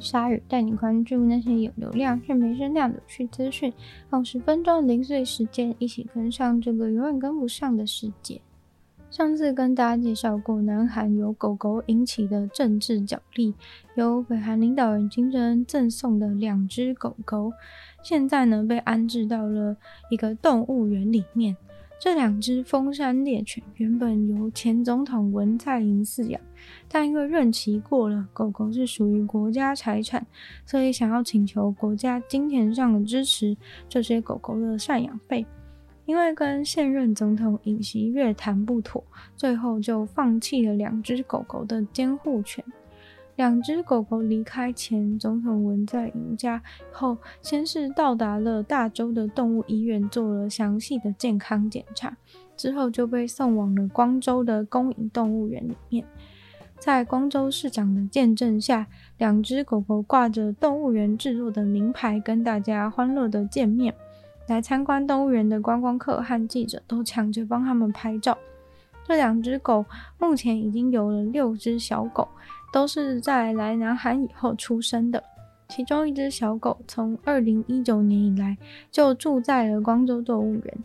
鲨鱼，带你关注那些有流量却没声量的有趣资讯，用十分钟零碎时间，一起跟上这个永远跟不上的世界。上次跟大家介绍过，南韩由狗狗引起的政治角力，由北韩领导人金正恩赠送的两只狗狗，现在呢被安置到了一个动物园里面。这两只丰山猎犬原本由前总统文在寅饲养，但因为任期过了，狗狗是属于国家财产，所以想要请求国家金钱上的支持这些狗狗的赡养费。因为跟现任总统尹锡悦谈不妥，最后就放弃了两只狗狗的监护权。两只狗狗离开前总统文在寅家后，先是到达了大洲的动物医院做了详细的健康检查，之后就被送往了光州的公营动物园里面。在光州市长的见证下，两只狗狗挂着动物园制作的名牌，跟大家欢乐的见面。来参观动物园的观光客和记者都抢着帮他们拍照。这两只狗目前已经有了六只小狗，都是在来南韩以后出生的。其中一只小狗从二零一九年以来就住在了光州动物园，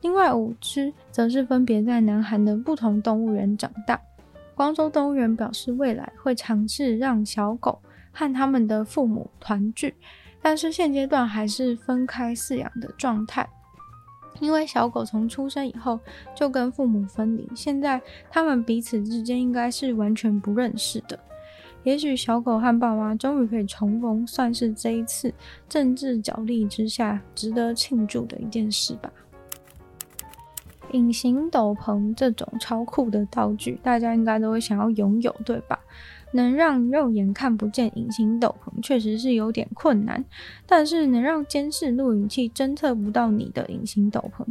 另外五只则是分别在南韩的不同动物园长大。光州动物园表示，未来会尝试让小狗和他们的父母团聚。但是现阶段还是分开饲养的状态，因为小狗从出生以后就跟父母分离，现在他们彼此之间应该是完全不认识的。也许小狗和爸妈终于可以重逢，算是这一次政治角力之下值得庆祝的一件事吧。隐形斗篷这种超酷的道具，大家应该都会想要拥有，对吧？能让肉眼看不见隐形斗篷确实是有点困难，但是能让监视录影器侦测不到你的隐形斗篷，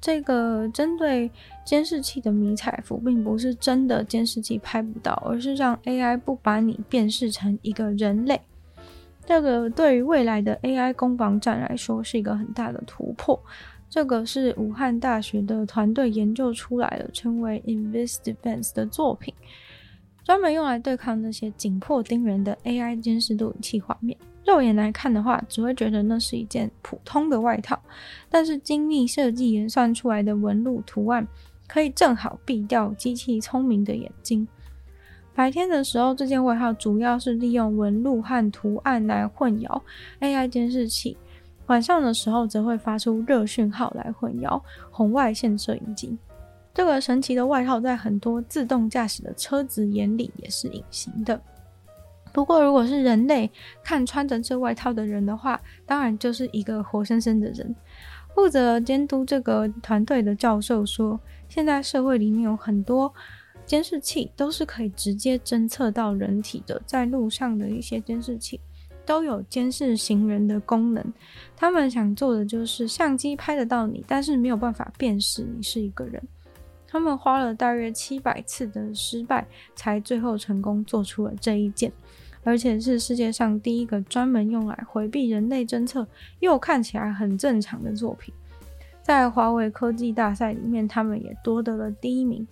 这个针对监视器的迷彩服，并不是真的监视器拍不到，而是让 AI 不把你辨识成一个人类。这个对于未来的 AI 攻防战来说是一个很大的突破。这个是武汉大学的团队研究出来的，称为 InvisDefense 的作品。专门用来对抗那些紧迫盯人的 AI 监视录影器画面，肉眼来看的话，只会觉得那是一件普通的外套。但是精密设计演算出来的纹路图案，可以正好避掉机器聪明的眼睛。白天的时候，这件外套主要是利用纹路和图案来混淆 AI 监视器；晚上的时候，则会发出热讯号来混淆红外线摄影机。这个神奇的外套在很多自动驾驶的车子眼里也是隐形的。不过，如果是人类看穿着这外套的人的话，当然就是一个活生生的人。负责监督这个团队的教授说，现在社会里面有很多监视器都是可以直接侦测到人体的，在路上的一些监视器都有监视行人的功能。他们想做的就是相机拍得到你，但是没有办法辨识你是一个人。他们花了大约七百次的失败，才最后成功做出了这一件，而且是世界上第一个专门用来回避人类侦测又看起来很正常的作品。在华为科技大赛里面，他们也夺得了第一名。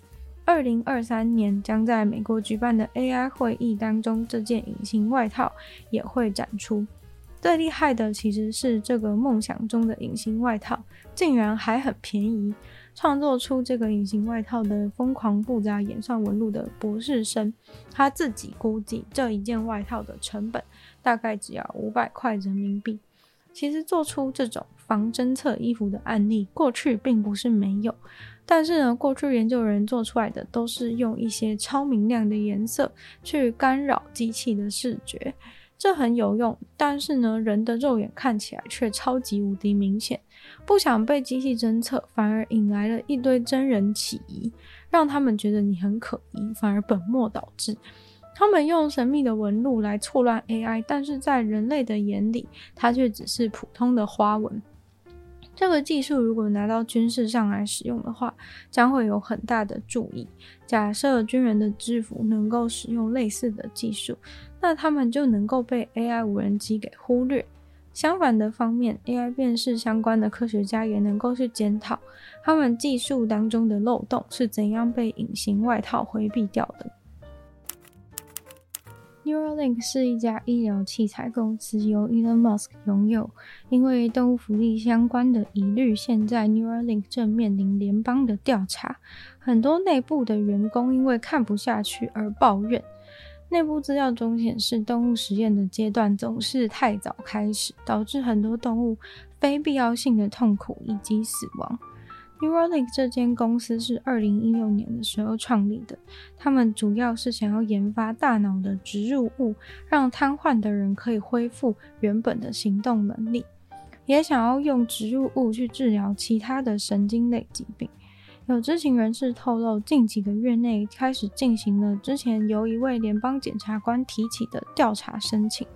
二零二三年将在美国举办的 AI 会议当中，这件隐形外套也会展出。最厉害的其实是这个梦想中的隐形外套，竟然还很便宜。创作出这个隐形外套的疯狂复杂演算纹路的博士生，他自己估计这一件外套的成本大概只要五百块人民币。其实做出这种防侦测衣服的案例，过去并不是没有，但是呢，过去研究人做出来的都是用一些超明亮的颜色去干扰机器的视觉。这很有用，但是呢，人的肉眼看起来却超级无敌明显。不想被机器侦测，反而引来了一堆真人起疑。让他们觉得你很可疑，反而本末倒置。他们用神秘的纹路来错乱 AI，但是在人类的眼里，它却只是普通的花纹。这个技术如果拿到军事上来使用的话，将会有很大的助益。假设军人的制服能够使用类似的技术，那他们就能够被 AI 无人机给忽略。相反的方面，AI 辨识相关的科学家也能够去检讨他们技术当中的漏洞是怎样被隐形外套回避掉的。Neuralink 是一家医疗器材公司，由 Elon Musk 拥有。因为动物福利相关的疑虑，现在 Neuralink 正面临联邦的调查。很多内部的员工因为看不下去而抱怨。内部资料中显示，动物实验的阶段总是太早开始，导致很多动物非必要性的痛苦以及死亡。Neuralink 这间公司是二零一六年的时候创立的，他们主要是想要研发大脑的植入物，让瘫痪的人可以恢复原本的行动能力，也想要用植入物去治疗其他的神经类疾病。有知情人士透露，近几个月内开始进行了之前由一位联邦检察官提起的调查申请。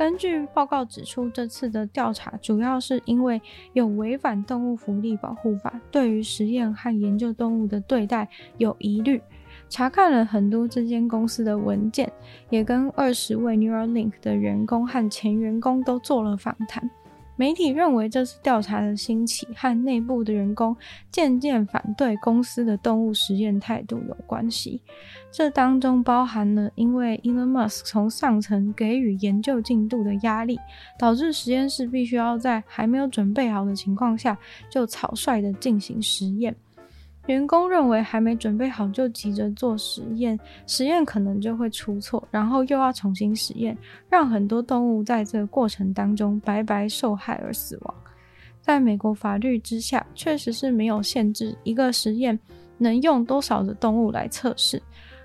根据报告指出，这次的调查主要是因为有违反动物福利保护法，对于实验和研究动物的对待有疑虑。查看了很多这间公司的文件，也跟二十位 Neuralink 的员工和前员工都做了访谈。媒体认为，这次调查的兴起和内部的员工渐渐反对公司的动物实验态度有关系。这当中包含了因为 Elon Musk 从上层给予研究进度的压力，导致实验室必须要在还没有准备好的情况下就草率地进行实验。员工认为还没准备好就急着做实验，实验可能就会出错，然后又要重新实验，让很多动物在这个过程当中白白受害而死亡。在美国法律之下，确实是没有限制一个实验能用多少的动物来测试。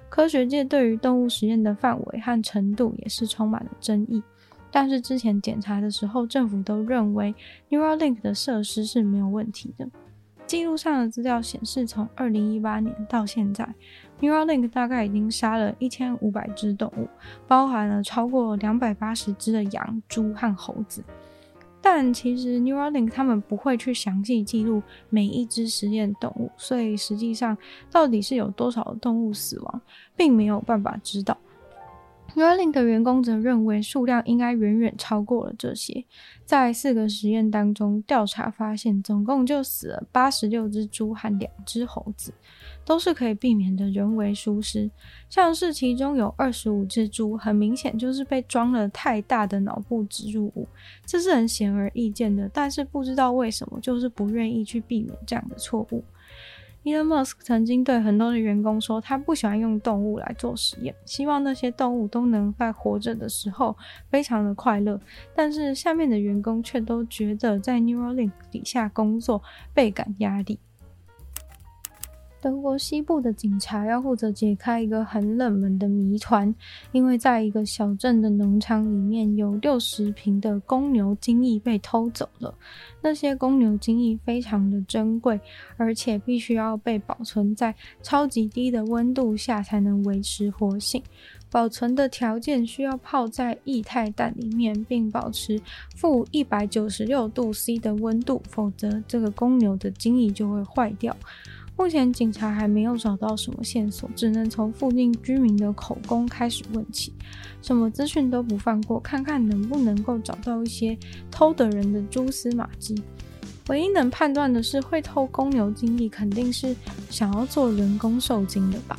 科学界对于动物实验的范围和程度也是充满了争议。但是之前检查的时候，政府都认为 Neuralink 的设施是没有问题的。记录上的资料显示，从二零一八年到现在，Neuralink 大概已经杀了一千五百只动物，包含了超过两百八十只的羊、猪和猴子。但其实 Neuralink 他们不会去详细记录每一只实验动物，所以实际上到底是有多少动物死亡，并没有办法知道。的员工则认为数量应该远远超过了这些。在四个实验当中，调查发现总共就死了八十六只猪和两只猴子，都是可以避免的人为疏失。像是其中有二十五只猪，很明显就是被装了太大的脑部植入物，这是很显而易见的。但是不知道为什么，就是不愿意去避免这样的错误。Elon Musk 曾经对很多的员工说，他不喜欢用动物来做实验，希望那些动物都能在活着的时候非常的快乐。但是下面的员工却都觉得在 Neuralink 底下工作倍感压力。德国西部的警察要负责解开一个很冷门的谜团，因为在一个小镇的农场里面，有六十瓶的公牛精液被偷走了。那些公牛精液非常的珍贵，而且必须要被保存在超级低的温度下才能维持活性。保存的条件需要泡在液态氮里面，并保持负一百九十六度 C 的温度，否则这个公牛的精液就会坏掉。目前警察还没有找到什么线索，只能从附近居民的口供开始问起，什么资讯都不放过，看看能不能够找到一些偷的人的蛛丝马迹。唯一能判断的是，会偷公牛精液肯定是想要做人工受精的吧。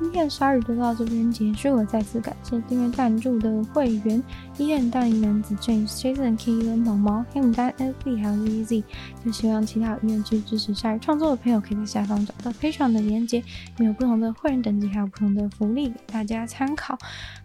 今天的鲨鱼就到这边结束了，再次感谢订阅赞助的会员：伊人、大龄男子 James、Jason、K、毛毛、黑牡丹、FB 还有 Easy。就希望其他有愿去支持鲨鱼创作的朋友，可以在下方找到 Patreon 的连结，没有不同的会员等级，还有不同的福利给大家参考。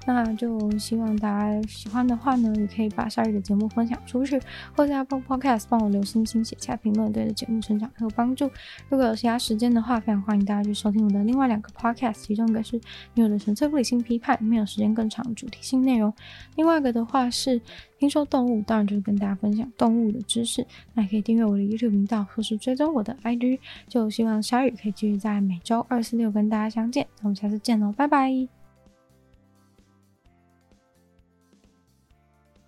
那就希望大家喜欢的话呢，也可以把鲨鱼的节目分享出去，或者 Apple Podcast 帮我留星星、写下评论，对的节目成长很有帮助。如果有其他时间的话，非常欢迎大家去收听我的另外两个 Podcast。中一个是女友的纯粹不理性批判，没有时间更长主题性内容；另外一个的话是听说动物，当然就是跟大家分享动物的知识。那也可以订阅我的 YouTube 频道，或是追踪我的 ID。就希望鲨鱼可以继续在每周二、四、六跟大家相见。那我们下次见喽，拜拜。